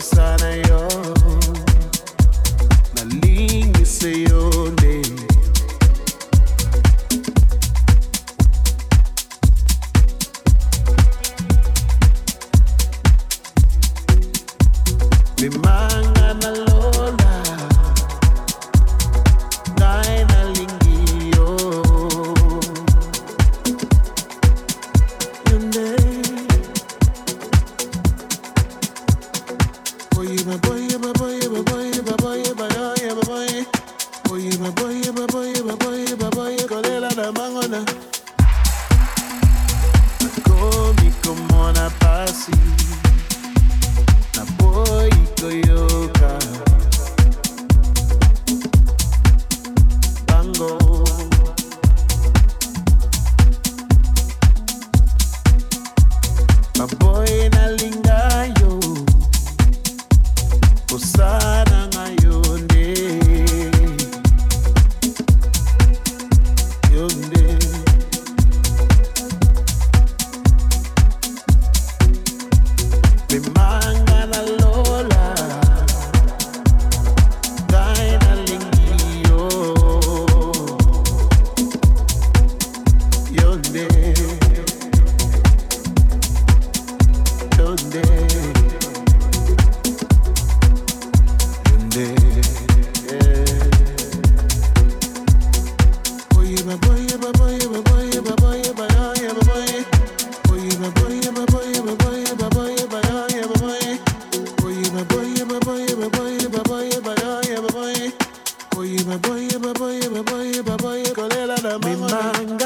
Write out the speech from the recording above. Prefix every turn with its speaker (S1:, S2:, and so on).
S1: Say,
S2: mama.